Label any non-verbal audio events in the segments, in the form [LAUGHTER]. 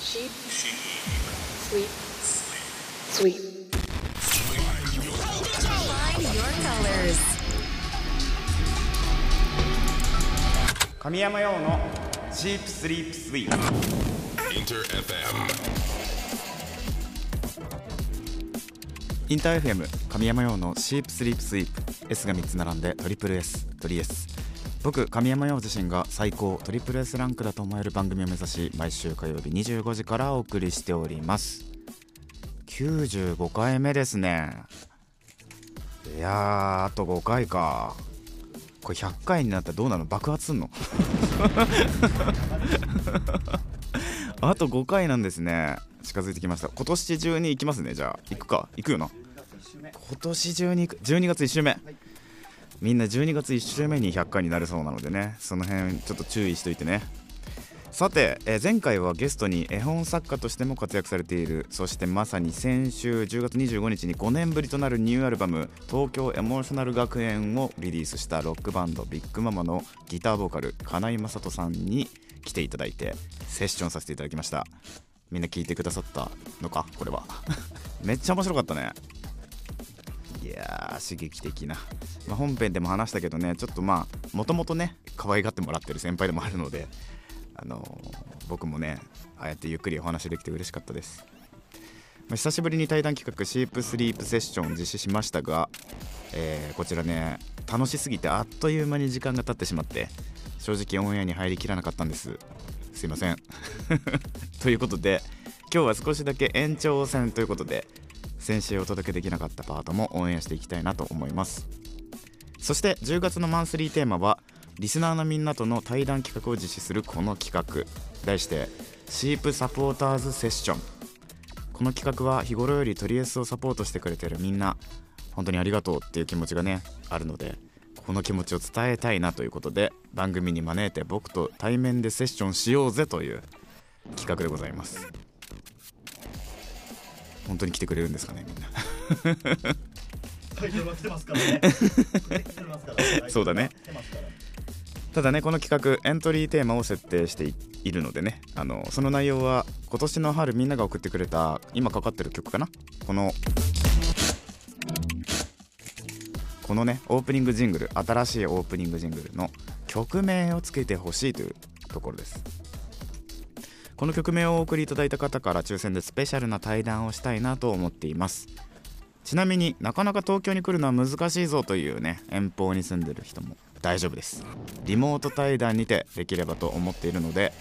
Sheep. Sleep. Sweep. Find your colors. 神山用のシープスリープスイー Inter FM. インター FM 神山用のシープスリープスイープ S が3つ並んでトリプル S トリ S 僕神山陽自身が最高トリプル S ランクだと思える番組を目指し毎週火曜日25時からお送りしております95回目ですね。いやーあと5回か。これ100回になったらどうなの？爆発すんの？[LAUGHS] あと5回なんですね。近づいてきました。今年中に行きますね。じゃあ行くか。行くよな。今年中に行く。12月1週目。みんな12月1週目に100回になるそうなのでねその辺ちょっと注意しといてね。さて、えー前回はゲストに絵本作家としても活躍されているそしてまさに先週10月25日に5年ぶりとなるニューアルバム「東京エモーショナル学園」をリリースしたロックバンドビッグママのギターボーカル金井雅人さんに来ていただいてセッションさせていただきました。みんな聞いてくださったのか？これは。[LAUGHS] めっちゃ面白かったね。いやー刺激的な、まあ、本編でも話したけどねちょっとまあもともとね可愛がってもらってる先輩でもあるのであのー僕もねああやってゆっくりお話できて嬉しかったです、まあ久しぶりに対談企画シープスリープセッションを実施しましたが、えーこちらね楽しすぎてあっという間に時間が経ってしまって正直オンエアに入りきらなかったんです。すいません。[LAUGHS] ということで今日は少しだけ延長戦ということで先週お届けできなかったパートもオンエアしていきたいなと思います。そして10月のマンスリーテーマはリスナーのみんなとの対談企画を実施するこの企画。題してシープサポーターズセッション。この企画は日頃よりトリエスをサポートしてくれてるみんな本当にありがとうっていう気持ちがねあるのでこの気持ちを伝えたいなということで番組に招いて僕と対面でセッションしようぜという企画でございます。本当に来てくれるんですかねみんな。[LAUGHS] そうだね。ただねこの企画エントリーテーマを設定していいるのでねあのその内容は今年の春みんなが送ってくれた今かかってる曲かな？このこのねオープニングジングル新しいオープニングジングルの曲名をつけてほしいというところですこの曲名をお送りいただいた方から抽選でスペシャルな対談をしたいなと思っています。ちなみになかなか東京に来るのは難しいぞというね遠方に住んでる人も大丈夫です。リモート対談にてできればと思っているので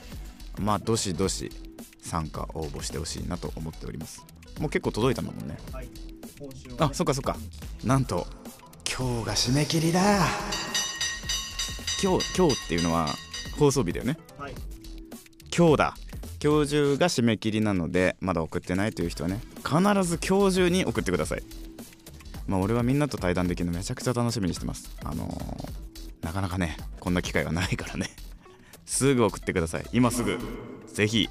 まあどしどし参加応募してほしいなと思っております。もう結構届いたんだもんね。はい。あそっかそっか。なんと今日が締め切りだ。今日今日っていうのは放送日だよね。はい。今日だ今日中が締め切りなのでまだ送ってないという人はね必ず今日中に送ってください。まあ俺はみんなと対談できるのめちゃくちゃ楽しみにしてます。あのーなかなかねこんな機会はないからね。[LAUGHS] すぐ送ってください。今すぐ。ぜひ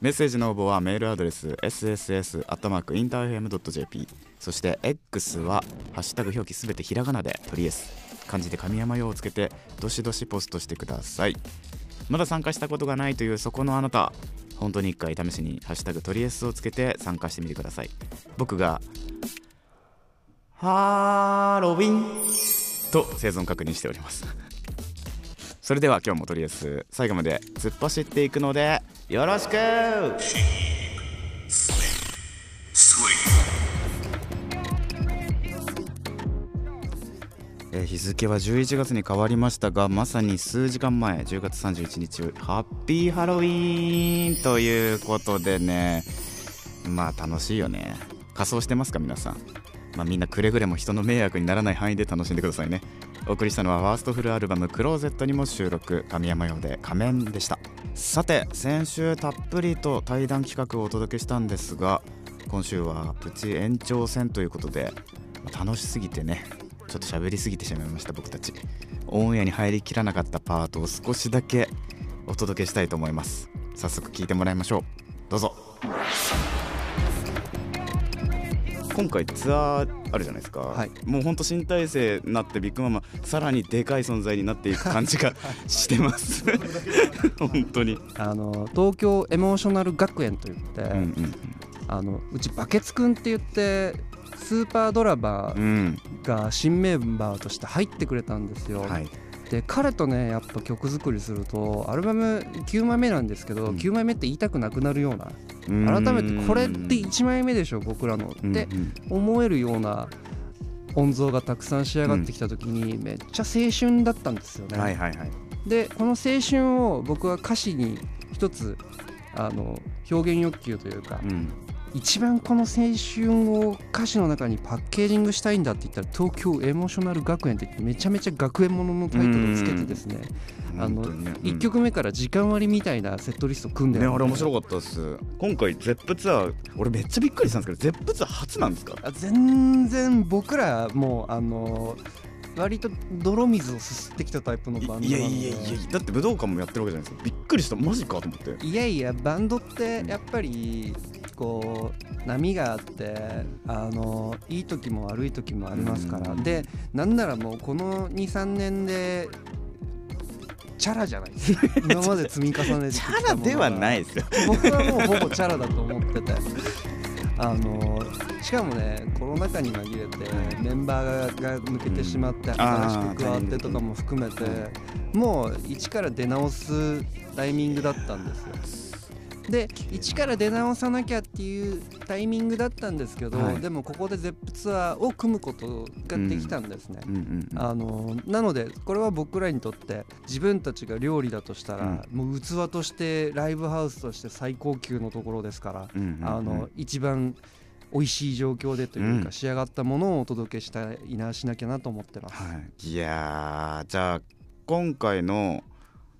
メッセージの応募はメールアドレス sss.interfm.jp そして X はハッシュタグ表記すべてひらがなでとりあえず漢字で神山用をつけてどしどしポストしてください。まだ参加したことがないというそこのあなた本当に一回試しに「ハッシュタグトリエス」をつけて参加してみてください。僕がハロウィンと生存確認しております。[LAUGHS] それでは今日もとりあえず最後まで突っ走っていくのでよろしく!えー日付は11月に変わりましたがまさに数時間前10月31日ハッピーハロウィーンということでね。まあ楽しいよね。仮装してますか皆さん。まあ、みんなくれぐれも人の迷惑にならない範囲で楽しんでくださいね。お送りしたのはファーストフルアルバム「クローゼット」にも収録。神山用で仮面でした。さて先週たっぷりと対談企画をお届けしたんですが今週はプチ延長戦ということで、楽しすぎてね。ちょっと喋りすぎてしまいました僕たち。オンエアに入りきらなかったパートを少しだけお届けしたいと思います。早速聞いてもらいましょう。どうぞ。今回ツアーあるじゃないですか、はい。もうほんと新体制になってビッグママさらにでかい存在になっていく感じが [LAUGHS] してます。[LAUGHS] 本当に、あの東京エモーショナル学園といって、うんうんあのうちバケツくんって言ってスーパードラマうん。が新メンバーとして入ってくれたんですよ、はい。で彼とねやっぱ曲作りするとアルバム9枚目なんですけど、うん。9枚目って言いたくなくなるようなうん。改めてこれって1枚目でしょ僕らのってうん。思えるような音像がたくさん仕上がってきた時にめっちゃ青春だったんですよね。はいはいはい。でこの青春を僕は歌詞に一つあの表現欲求というか、うん一番この青春を歌詞の中にパッケージングしたいんだって言ったら東京エモーショナル学園ってめちゃめちゃ学園もののタイトルをつけてですね。あのね。1曲目から時間割りみたいなセットリスト組んでねるあれ面白かったです。今回 ZEP ツアー俺めっちゃびっくりしたんですけど ZEP ツアー初なんですか？あ全然僕らもうあの割と泥水をすすってきたタイプのバンドいやいやいやだって武道館もやってるわけじゃないですか。びっくりした。マジかと思って。いやいやバンドってやっぱりこう波があってあのいい時も悪い時もありますから。うん。でなんならもうこの23年でチャラじゃないですか。[LAUGHS] 今まで積み重ねてきチャラではないですよ。僕はもうほぼチャラだと思ってて。あのしかもねコロナ禍に紛れてメンバーが抜けてしまってん。新しく加わってとかも含めてもう一から出直すタイミングだったんですよ。で一から出直さなきゃっていうタイミングだったんですけど、はい。でもここで ZEP ツアーを組むことができたんですね。うんうんうんあのなのでこれは僕らにとって自分たちが料理だとしたら、もう器としてライブハウスとして最高級のところですから、うんうんうん。あの一番美味しい状況でというか、うん。仕上がったものをお届けしたいなしなきゃなと思ってます。はい、いやーじゃあ今回の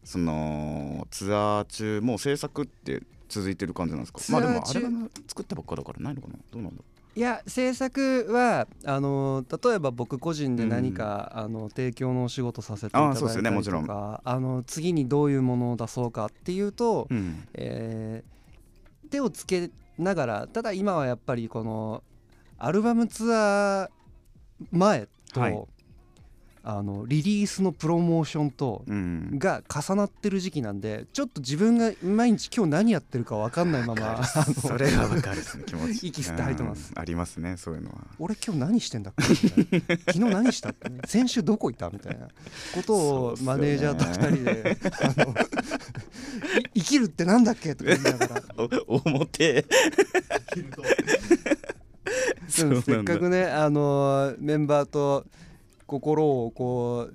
そのツアー中もう制作って続いてる感じなんですか？まあでもアルバム作ったばっかだからないのかな？どうなんだいや制作はあの例えば僕個人で何か、あの提供のお仕事させていただいあそうですよね。たりもちろん。とかあの次にどういうものを出そうかっていうと、うん。えー手をつけながらただ今はやっぱりこのアルバムツアー前と、はいあのリリースのプロモーションとうん。が重なってる時期なんでちょっと自分が毎日今日何やってるか分かんないままそれがわかる。ですね気持ち。[LAUGHS] 息吸って吐いてます。うん。ありますねそういうのは。俺今日何してんだっけ？昨日何したって [LAUGHS] 先週どこいた？みたいなことをマネージャーと2人であのい生きるってなんだっけ？とか言いながら。[LAUGHS] お表。せっかくねあのメンバーと心をこう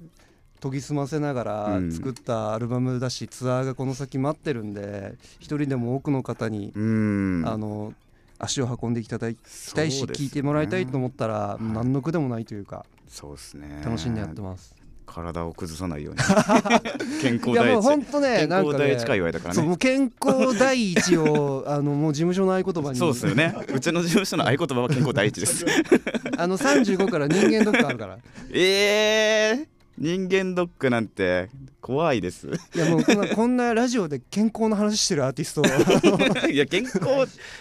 研ぎ澄ませながらうん。作ったアルバムだし、ツアーがこの先待ってるんで一人でも多くの方に、うん。あの足を運んでいただきたいし、ね。聞いてもらいたいと思ったら、い。何の苦でもないというかそうですね。楽しんでやってます。体を崩さないように。健康いやもう第一本当ね健康第一界隈だからね。そうもう健康第一を [LAUGHS] あのもう事務所の合言葉に。そうですよね。うちの事務所の合言葉は健康第一です。[LAUGHS] あの35から人間ドックあるから。[LAUGHS] えー、人間ドックなんて怖いです。いやもうこんなこんなラジオで健康の話してるアーティストを。いや健康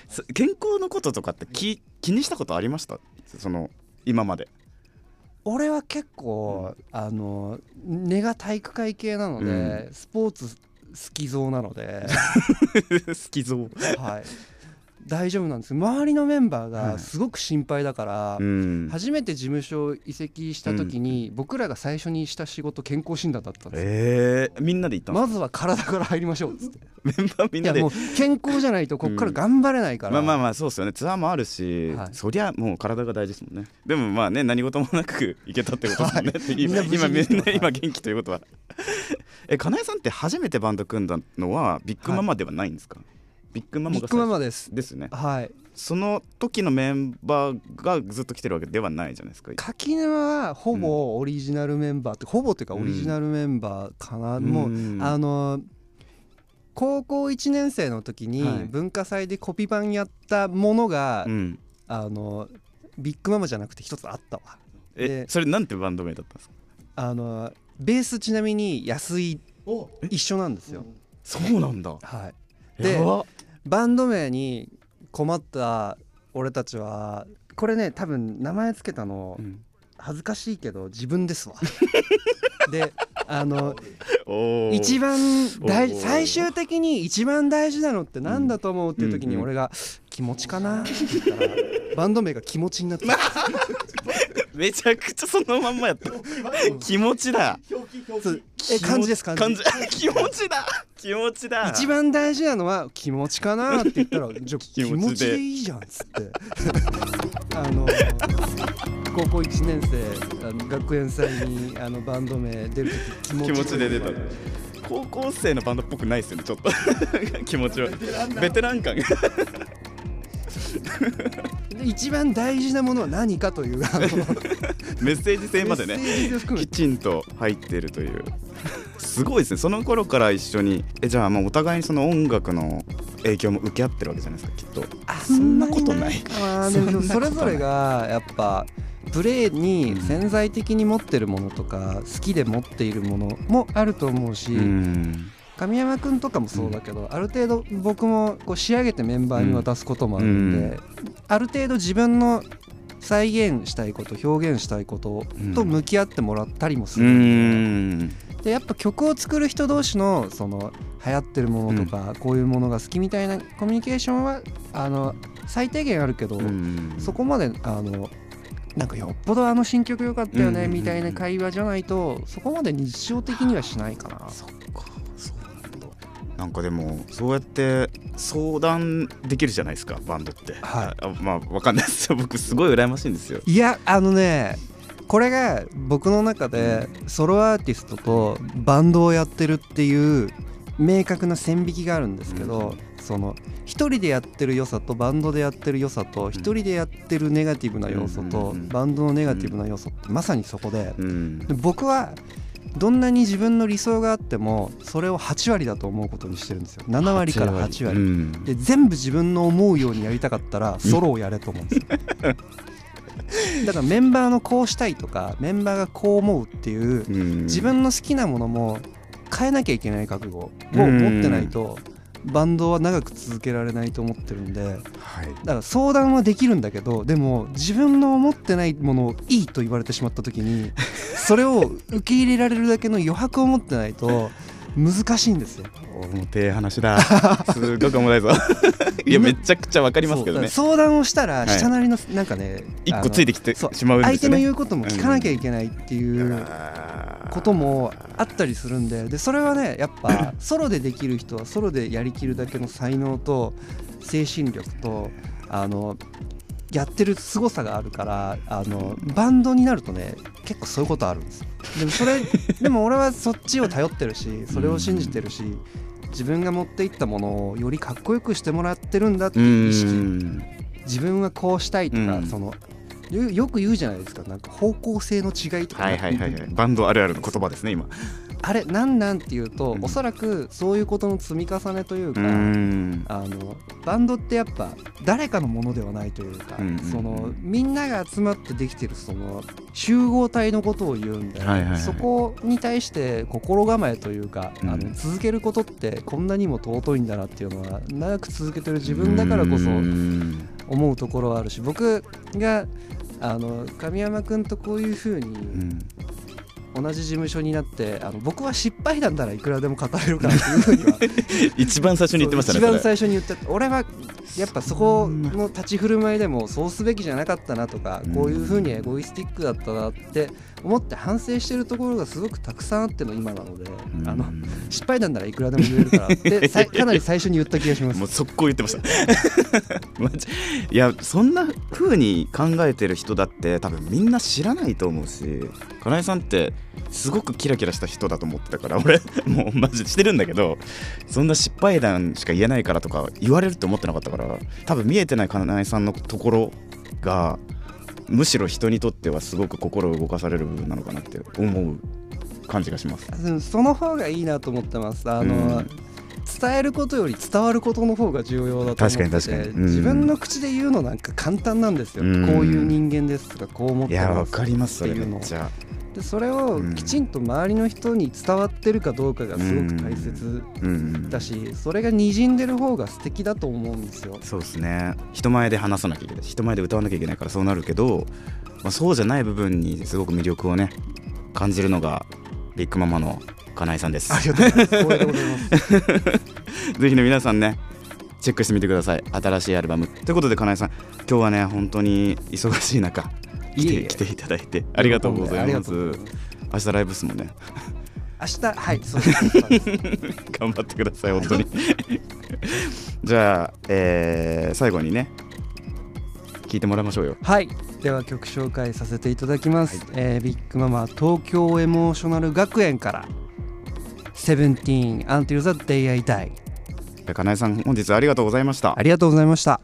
そ健康のこととかって気気にしたことありました？その今まで俺は結構、あの根が体育会系なので、スポーツ好き像なので、[LAUGHS] 好きぞはい、大丈夫なんです。周りのメンバーはい。がすごく心配だから、うん。初めて事務所移籍した時に、僕らが最初にした仕事健康診断だったんですよ。えー、みんなで行ったまずは体から入りましょうっつって。すメンバーみんなで？いやもう健康じゃないとこっから頑張れないから、まあまあまあそうですよね。ツアーもあるし、はい。そりゃもう体が大事ですもんね。でもまあね何事もなく行けたってことですもんね、みんな今みんな今元気ということは。えかなえさんって初めてバンド組んだのはビッグママではないんですか、ビッグママがビッグママでです。ですね。はい。その時のメンバーがずっと来てるわけではないじゃないですか。垣沼はほぼオリジナルメンバーって、ほぼっていうかオリジナルメンバーかな、もううん。あの高校1年生の時にはい。文化祭でコピー版やったものが、うん。あのビッグママじゃなくて一つあったわ。えでそれなんてバンド名だったんですか？あのベースちなみに安井お一緒なんですよ、そうなんだ。はい。でバンド名に困った俺たちはこれね多分名前つけたのうん。恥ずかしいけど自分ですわ [LAUGHS] であの一番大最終的に一番大事なのって何だと思うっていう時に俺が「気持ちかな?」って言ったらバンド名が「気持ち」になってた。[LAUGHS] めちゃくちゃそのまんまやった。気持ちだ。え漢字です漢字感じ。[LAUGHS] 気持ちだ。気持ちだ。一番大事なのは気持ちかなって言ったらじゃあ気持ちでいいじゃんっつってあの高校1年生あの学園祭にあのバンド名出る時気持ちで出た。高校生のバンドっぽくないですよねちょっと。[LAUGHS] 気持ちは。ベテラン感が。[LAUGHS] 一番大事なものは何かという [LAUGHS] メッセージ性までね。きちんと入ってるという。すごいですね。その頃から一緒にえじゃあまあお互いにその音楽の影響も受け合ってるわけじゃないですかきっと。そんなことない。あそんなことない。それぞれがやっぱプレーに潜在的に持ってるものとか好きで持っているものもあると思うし、うん神山君とかもそうだけど、ある程度僕もこう仕上げてメンバーに渡すこともあるんで、うん。ある程度自分の再現したいこと表現したいことと向き合ってもらったりもすうる、んでやっぱ曲を作る人同士のその流行ってるものとか、こういうものが好きみたいなコミュニケーションはあの最低限あるけど、うん。そこまであのなんかよっぽどあの新曲良かったよねうん。みたいな会話じゃないとそこまで日常的にはしないかな。なんかでもそうやって相談できるじゃないですかバンドって。はい。あまあわかんないです。よ [LAUGHS] 僕すごい羨ましいんですよ。いやあのねこれが僕の中でソロアーティストとバンドをやってるっていう明確な線引きがあるんですけど、その一人でやってる良さとバンドでやってる良さと一人でやってるネガティブな要素とうんうんうんバンドのネガティブな要素ってまさにそこで僕はどんなに自分の理想があってもそれを8割だと思うことにしてるんですよ。7割から8割。うん。で全部自分の思うようにやりたかったらソロをやれと思うんですよ。[LAUGHS] だからメンバーのこうしたいとかメンバーがこう思うっていううん。自分の好きなものも変えなきゃいけない覚悟を持ってないとバンドは長く続けられないと思ってるんではい。だから相談はできるんだけどでも自分の思ってないものをいいと言われてしまった時に [LAUGHS] それを受け入れられるだけの余白を持ってないと難しいんですよ。重てえ話だ。[LAUGHS] すごく重たいぞ。[LAUGHS] いやめちゃくちゃわかりますけどね。相談をしたらはい。下なりのなんかね、一個ついてきてしまうんですよね。相手の言うことも聞かなきゃいけないっていうこともあったりするんででそれはねやっぱ [LAUGHS] ソロでできる人はソロでやりきるだけの才能と精神力とあのやってる凄さがあるからあのバンドになるとね結構そういうことあるんです。よでもそれ [LAUGHS] でも俺はそっちを頼ってるしそれを信じてるし自分が持っていったものをよりかっこよくしてもらってるんだってういう意識。ん。自分はこうしたいとか、うん。そのよよく言うじゃないですか。なんか方向性の違いとか、はいはいはいはい。バンドあるあるの言葉ですね今あれなんなんっていうと、うん。おそらくそういうことの積み重ねというか、うん。あのバンドってやっぱ誰かのものではないというか、うんうんうん。そのみんなが集まってできてるその集合体のことを言うんで、はいはいはい。そこに対して心構えというか、うん。あの続けることってこんなにも尊いんだなっていうのは長く続けてる自分だからこそうん。思うところはあるし僕があの神山君とこういうふうにうん同じ事務所になってあの僕は失敗談ならいくらでも語れるからっていうふうには。[LAUGHS] 一番最初に言ってましたね一番最初に言って俺はやっぱそこの立ち振る舞いでもそうすべきじゃなかったなとか、うん。こういうふうにエゴイスティックだったなって思って反省してるところがすごくたくさんあっての今なので、うん。あの失敗談ならいくらでも言えるからって [LAUGHS] さいかなり最初に言った気がします。もう速攻言ってました。[LAUGHS] いやそんな風に考えてる人だって多分みんな知らないと思うし金井さんってすごくキラキラした人だと思ってたから俺。[LAUGHS] もうマジでしてるんだけどそんな失敗談しか言えないからとか言われるって思ってなかったから多分見えてない金井さんのところがむしろ人にとってはすごく心を動かされる部分なのかなって思う感じがします。うんその方がいいなと思ってます。あの、うん。伝えることより伝わることの方が重要だと確かに確かに。うん。自分の口で言うのなんか簡単なんですよ、うん。こういう人間ですとかこう思っいやわてますかりますそれめっちゃでそれをうん。きちんと周りの人に伝わってるかどうかがすごく大切だしそれが滲んでる方が素敵だと思うんですよ。そうですね。人前で話さなきゃいけない。人前で歌わなきゃいけないからそうなるけど、まあ、そうじゃない部分にすごく魅力をね感じるのがビッグママのかなえさんです。ありがとうございます。[LAUGHS] ぜひね皆さんねチェックしてみてください。新しいアルバム。ということでかなえさん今日はね本当に忙しい中来て来ていただいてありがとうございます。明日ライブっすもんね。明日はいそうです。[LAUGHS] 頑張ってください本当に。[LAUGHS] じゃあ、えー最後にね聞いてもらいましょうよ。はい。では曲紹介させていただきます、えービッグママ東京エモーショナル学園から「17 Until the Day I Die かなえさん本日ありがとうございました」ありがとうございました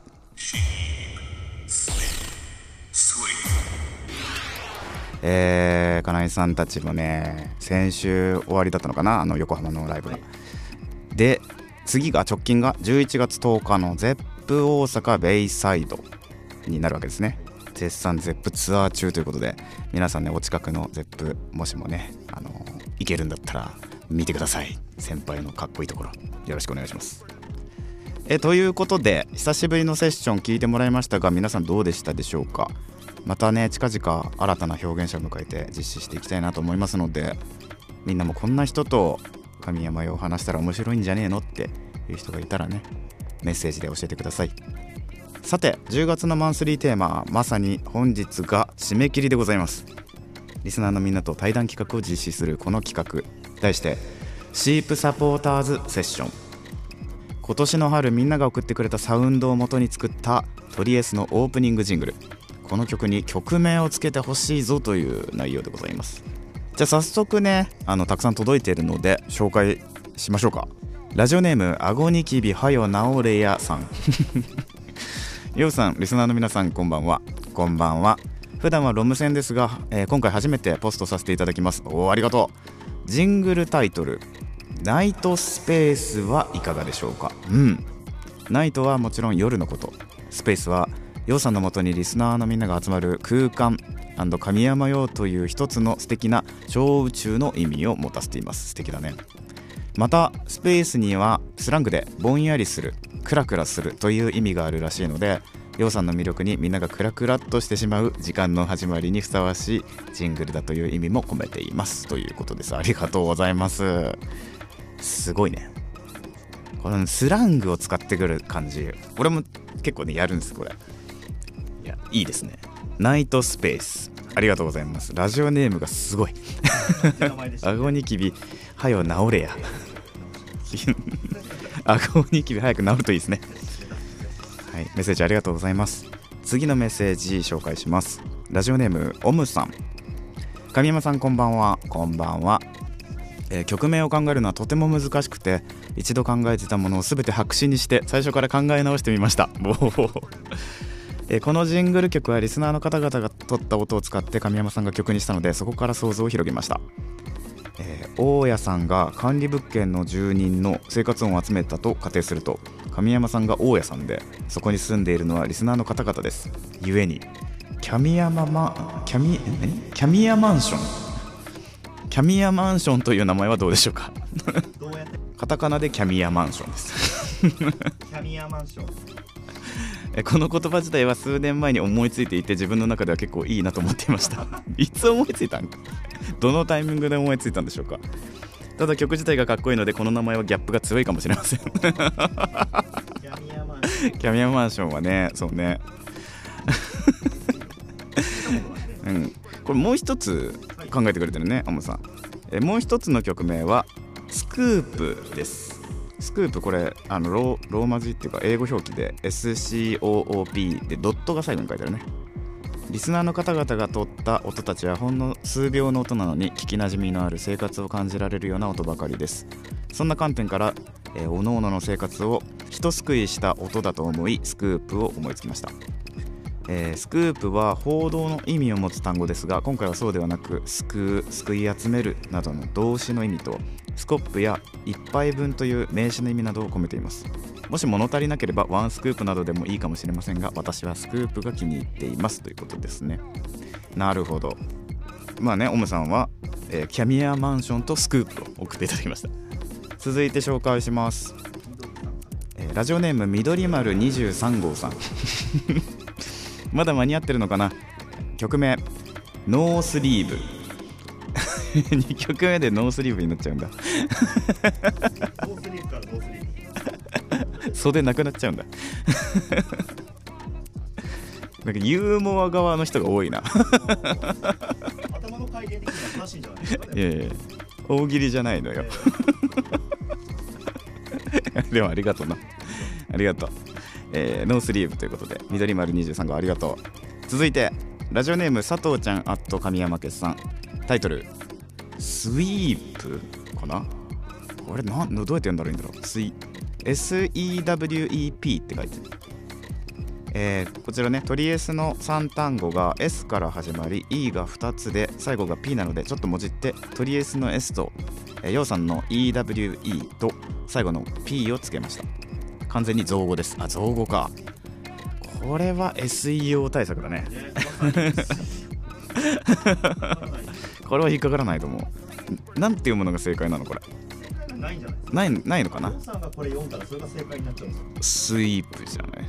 えー、金井さんたちもね先週終わりだったのかなあの横浜のライブが、で次が直近が11月10日の ZEP 大阪ベイサイドになるわけですね。絶賛 ZEP ツアー中ということで皆さんねお近くの ZEP もしもねあの行けるんだったら見てください。先輩のかっこいいところ。よろしくお願いします。えということで久しぶりのセッション聞いてもらいましたが皆さんどうでしたでしょうか？またね近々新たな表現者を迎えて実施していきたいなと思いますのでみんなもこんな人と神山用を話したら面白いんじゃねえのっていう人がいたらねメッセージで教えてください。さて10月のマンスリーテーマまさに本日が締め切りでございます。リスナーのみんなと対談企画を実施するこの企画。題してシープサポーターズセッション。今年の春みんなが送ってくれたサウンドを元に作ったトリエスのオープニングジングル。この曲に曲名をつけてほしいぞという内容でございます。じゃあ早速ねあのたくさん届いているので紹介しましょうか。ラジオネームあごにきびはよなおれやさん。[LAUGHS] ようさんリスナーの皆さんこんばんは。こんばんは。普段はロム線ですが、えー今回初めてポストさせていただきます。おおありがとう。ジングルタイトルナイトスペースはいかがでしょうか？うん。ナイトはもちろん夜のこと。スペースはようさんのもとにリスナーのみんなが集まる空間神山用という一つの素敵な超宇宙の意味を持たせています。素敵だね。またスペースにはスラングでぼんやりするクラクラするという意味があるらしいのでよさんの魅力にみんながクラクラっとしてしまう時間の始まりにふさわしいジングルだという意味も込めています。ということです。ありがとうございます。すごいね。このスラングを使ってくる感じ。俺も結構ねやるんですこれ。いやいいですね。ナイトスペース。ありがとうございます。ラジオネームがすごい。顎 [LAUGHS] ニキビはよ治れや。[LAUGHS] 顎ニキビ早く治るといいですね。はいメッセージありがとうございます。次のメッセージ紹介します。ラジオネームオムさん。神山さんこんばんは。こんばんは、えー曲名を考えるのはとても難しくて一度考えてたものを全て白紙にして最初から考え直してみました。おーえーこのジングル曲はリスナーの方々が撮った音を使って神山さんが曲にしたのでそこから想像を広げました。えー大家さんが管理物件の住人の生活音を集めたと仮定すると神山さんが大家さんでそこに住んでいるのはリスナーの方々です。故にキャミヤママキャミキャミヤマンション？キャミヤマンションという名前はどうでしょうか？カタカナでキャミヤマンションです。キャミアマンション [LAUGHS] えこの言葉自体は数年前に思いついていて自分の中では結構いいなと思っていました。[LAUGHS] いつ思いついたんか？どのタイミングで思いついたんでしょうか？ただ曲自体がかっこいいのでこの名前はギャップが強いかもしれません。[LAUGHS] キャミアマンションキャミアマンションはねそうね。うん。これもう一つ考えてくれてるねアモさん。えもう一つの曲名はスクープです。スクープこれあのローマ字っていうか英語表記で SCOOP でドットが最後に書いてあるね。リスナーの方々が撮った音たちはほんの数秒の音なのに聞きなじみのある生活を感じられるような音ばかりです。そんな観点から、えー、各々の生活を一すくいした音だと思いスクープを思いつきました、えースクープは報道の意味を持つ単語ですが今回はそうではなく救う救い集めるなどの動詞の意味とスコップや一杯分という名詞の意味などを込めています。もし物足りなければワンスクープなどでもいいかもしれませんが私はスクープが気に入っていますということですね。なるほど。まあねオムさんは、えーキャミアマンションとスクープを送っていただきました。続いて紹介します、えラジオネーム緑丸23号さん。[LAUGHS] まだ間に合ってるのかな？曲名ノースリーブ。[LAUGHS] 2曲目でノースリーブになっちゃうんだ。ノースリーブからノースリーブ。袖なくなっちゃうんだ。なんかユーモア側の人が多いな。頭の回転的には正しいんじゃないですかね。いやいや大喜利じゃないのよ。[LAUGHS] でもありがとうな。ありがとう、えーノースリーブということで緑丸23号ありがとう。続いてラジオネーム佐藤ちゃんアット神山決さん。タイトルスイープかな？これなんどうやって読んだらいいんだろう？スイ SEWEP って書いてる。えーこちらねトリエスの3単語が S から始まり E が2つで最後が P なのでちょっともじってトリエスの S と、えー、ヨウさんの EWE と最後の P をつけました。完全に造語です。あ造語か。これは SEO 対策だね [LAUGHS] これは引っかからないと思うなんていうものが正解なのこれないんじゃないないないのかな？ヨウさんがこれ読んだらそれが正解になっちゃうんですよスイープじゃない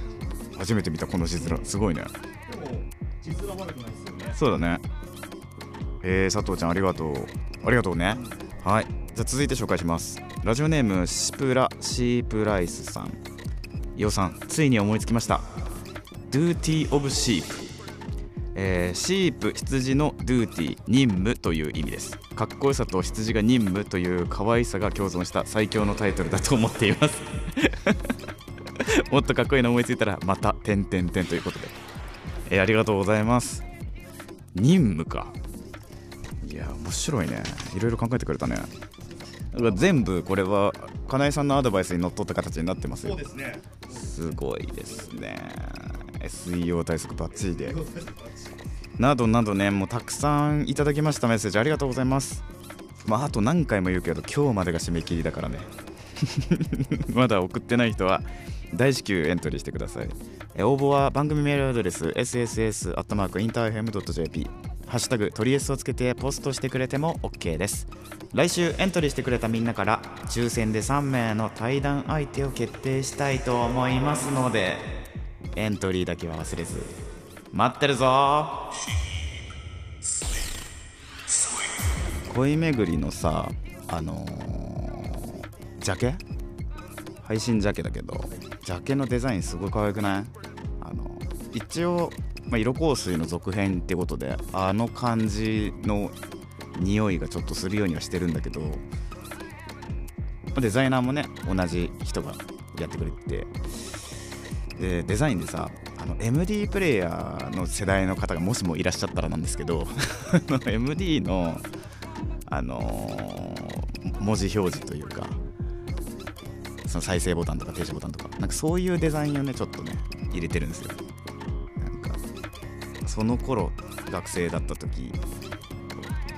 初めて見たこの字面すごいねでも実は悪くないですよねそうだね。えー、佐藤ちゃんありがとう。ありがとうね。はい。じゃあ続いて紹介します。ラジオネームシプラシープライスさん。イオさん、ついに思いつきました。Duty of Sheep。えー、シープ羊の Duty 任務という意味です。かっこよさと羊が任務という可愛さが共存した最強のタイトルだと思っています。[LAUGHS] もっとかっこいいの思いついたらまた点点点ということで、えーありがとうございます。任務か。いや面白いね。いろいろ考えてくれたね。全部これは金井さんのアドバイスにのっとった形になってますよ。そうですね。すごいですね。SEO 対策バッチリでなどなどねもうたくさんいただきました。メッセージありがとうございます。まああと何回も言うけど今日までが締め切りだからね。[LAUGHS] まだ送ってない人は大至急エントリーしてください。え応募は番組メールアドレス sss.interfm.jp ハッシュタグトリエスをつけてポストしてくれても OK です。来週エントリーしてくれたみんなから抽選で3名の対談相手を決定したいと思いますのでエントリーだけは忘れず。待ってるぞ。恋めぐりのさあのージャケ？配信ジャケだけどジャケのデザインすごい可愛くない？あの一応、まあ、色香水の続編ってことであの感じの匂いがちょっとするようにはしてるんだけどまあデザイナーもね同じ人がやってくれて。でデザインでさあの MD プレイヤーの世代の方がもしもいらっしゃったらなんですけど [LAUGHS] MD のあのー文字表示というかその再生ボタンとか停止ボタンとかなんかそういうデザインをねちょっとね入れてるんですよ。なんかその頃学生だった時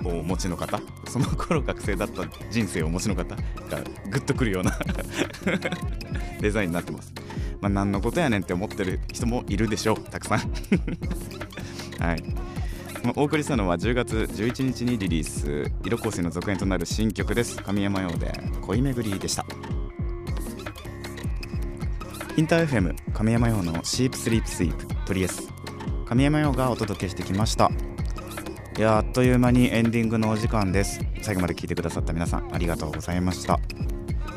をお持ちの方その頃学生だった人生をお持ちの方がグッとくるような [LAUGHS] デザインになってます。まあ何のことやねんって思ってる人もいるでしょう。たくさん。[LAUGHS] はい。まお送りしたのは10月11日にリリース。色香水の続編となる新曲です。神山用で恋めぐりでした。インター FM 亀山用のシープスリープスイープトリエス亀山用がお届けしてきました。いやあっという間にエンディングのお時間です。最後まで聞いてくださった皆さんありがとうございました。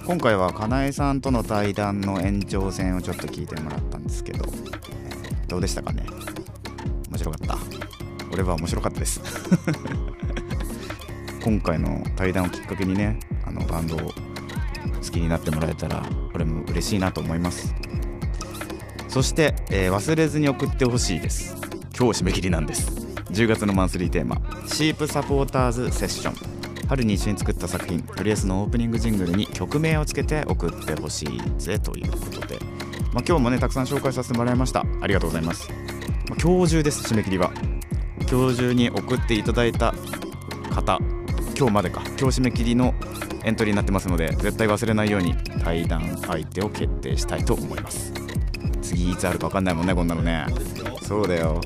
今回はかなえさんとの対談の延長戦をちょっと聞いてもらったんですけど、えーどうでしたかね？面白かった？俺は面白かったです。[LAUGHS] 今回の対談をきっかけにねあのバンドを好きになってもらえたら俺も嬉しいなと思います。そして、えー忘れずに送ってほしいです。今日締め切りなんです。10月のマンスリーテーマ「シープサポーターズセッション」春に一緒に作った作品とりあえずのオープニングジングルに曲名をつけて送ってほしいぜということで、まあ、今日もねたくさん紹介させてもらいました。ありがとうございます、まあ今日中です締め切りは今日中に送っていただいた方今日までか。今日締め切りのエントリーになってますので絶対忘れないように対談相手を決定したいと思います。次いつあるか分かんないもんねこんなのね。そうだよ。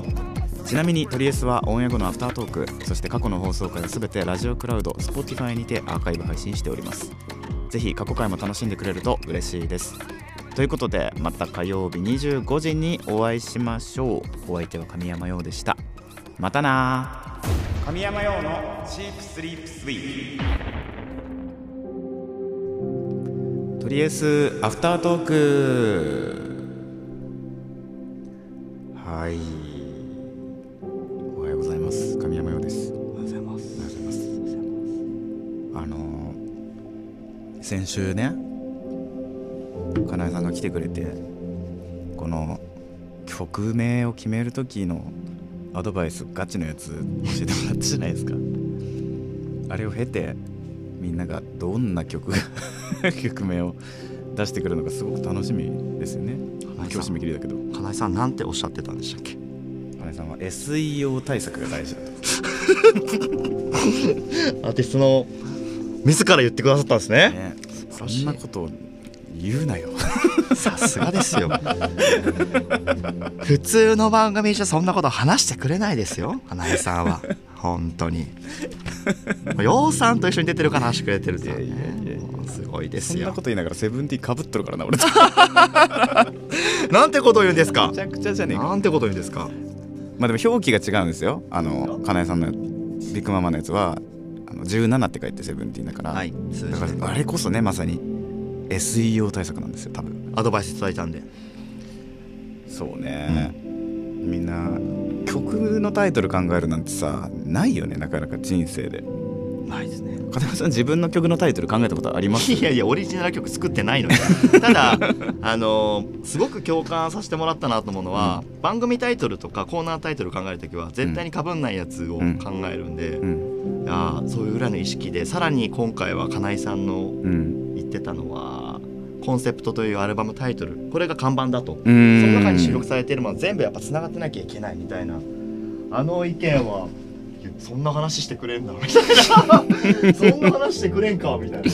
ちなみにトリエスはオンエア後のアフタートークそして過去の放送回は全てラジオクラウド Spotify にてアーカイブ配信しております。ぜひ過去回も楽しんでくれると嬉しいです。ということでまた火曜日25時にお会いしましょう。お相手は神山陽でした。またな神山陽のチープスリープスイート。とりあえずアフタートーク。はい先週ねかなえさんが来てくれてこの曲名を決める時のアドバイスガチのやつ教えてもらったじゃないですか。あれを経てみんながどんな曲 [LAUGHS] 曲名を出してくるのかすごく楽しみですよね。今日締め切りだけど。金井さんなんておっしゃってたんでしたっけ？かなえさんは SEO 対策が大事だと。アーティストの自ら言ってくださったんですね。ね。そんなことを言うなよ。[LAUGHS] さすがですよ。普通の番組じゃそんなこと話してくれないですよ金井さんは。本当に。陽さんと一緒に出てるから話してくれてるってね。すごいですよ。そんなこと言いながらセブンティーかぶっとるからな俺。め [LAUGHS] なんてことを言うんですか？ちゃくちゃじゃねえか。なんてことを言うんですか？まあでも表記が違うんですよ。あのかなえさんのビッグママのやつはあの17って書いてセブンティーだから、はいだからあれこそねまさに SEO 対策なんですよ多分。アドバイスいただいたんで。そうね、みんな曲のタイトル考えるなんてさないよねなかなか人生でないですね。片山さん自分の曲のタイトル考えたことあります？いやいやオリジナル曲作ってないのに [LAUGHS] ただあのーすごく共感させてもらったなと思うのは、番組タイトルとかコーナータイトル考える時は絶対にかぶんないやつを考えるんで、うん。いやーそういう裏の意識でさらに今回は金井さんのうん。言ってたのは「コンセプト」というアルバムタイトルこれが看板だと、うそのん中に収録されているものは全部やっぱつながってなきゃいけないみたいなあの意見はそんな話してくれんだみたいな。そんな話してくれんかみたいな。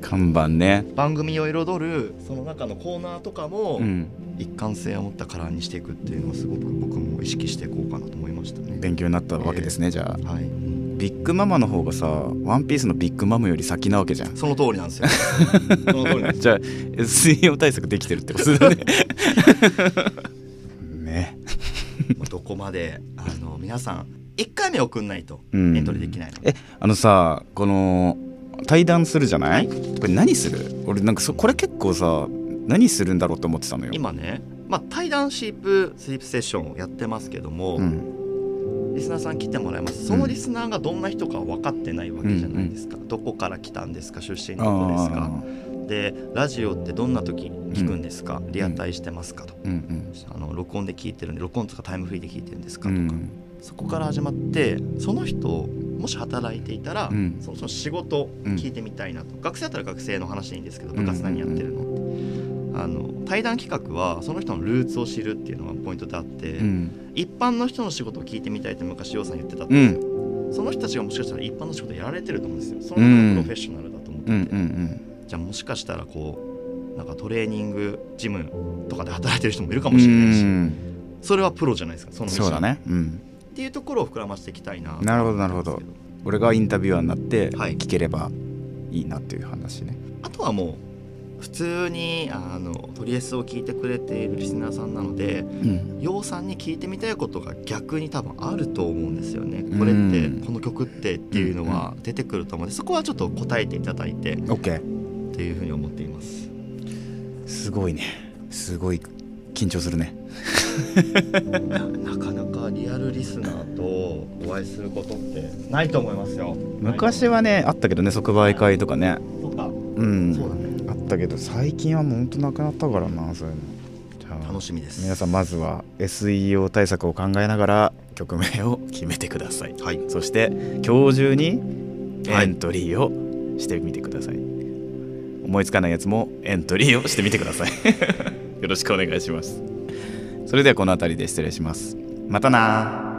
看板ね。番組を彩るその中のコーナーとかもうん。一貫性を持ったカラーにしていくっていうのはすごく僕も意識していこうかなと思いましたね。勉強になったわけですね、じゃあ。はい、ビッグママの方がさワンピースのビッグマムより先なわけじゃん。その通りなんですよ。[LAUGHS] その通りなんです。じゃあ SEO 対策できてるってことだね。[LAUGHS] ね。どこまであの皆さん一回目送んないとエうん。ントリーできないの。で。えあのさこの対談するじゃない、これ何する？俺なんかそこれ結構さ何するんだろうと思ってたのよ。今ね、まあ対談シープスリープセッションをやってますけども、うん。リスナーさん来てもらいます。そのリスナーがどんな人か分かってないわけじゃないですか。どこから来たんですか、出身どこですか？でラジオってどんな時に聞くんですか、リアタイしてますか？と。うんうん。あの録音で聞いてるんで録音とかタイムフリーで聞いてるんですか？とか、うんそこから始まってその人もし働いていたら、うん。その仕事聞いてみたいなと、学生だったら学生の話でいいんですけど部活何やってるのって、あの対談企画はその人のルーツを知るっていうのがポイントであって、うん。一般の人の仕事を聞いてみたいって昔洋さん言ってたんうですよ、ん。その人たちがもしかしたら一般の仕事やられてると思うんですよ。その中のプロフェッショナルだと思ってて、うんうんじゃあもしかしたらこうなんかトレーニングジムとかで働いてる人もいるかうんもしれないし、うんそれはプロじゃないですか。その道そうだね。うんっていうところを膨らましていきたいななるほどなるほど。俺がインタビュアーになってはい。聞ければいいなっていう話ね、あとはもう普通にあのトリエスを聞いてくれているリスナーさんなのでうん。陽さんに聞いてみたいことが逆に多分あると思うんですよね。これってうんこの曲ってっていうのは出てくると思うんでそこはちょっと答えていただいて OK っていうふうに思っています。すごいね。すごい緊張するね。[LAUGHS] なかなかリアルリスナーとお会いすることってないと思いますよ。昔はねあったけどね即売会とかね。そっか。うん。そうだね。あったけど最近はもうほんとなくなったからなそういうの。楽しみです。皆さんまずは SEO 対策を考えながら曲名を決めてください。はい。そして今日中にはい。エントリーをしてみてください、思いつかないやつもエントリーをしてみてください。[LAUGHS] よろしくお願いします。それではこの辺りで失礼しますまたな。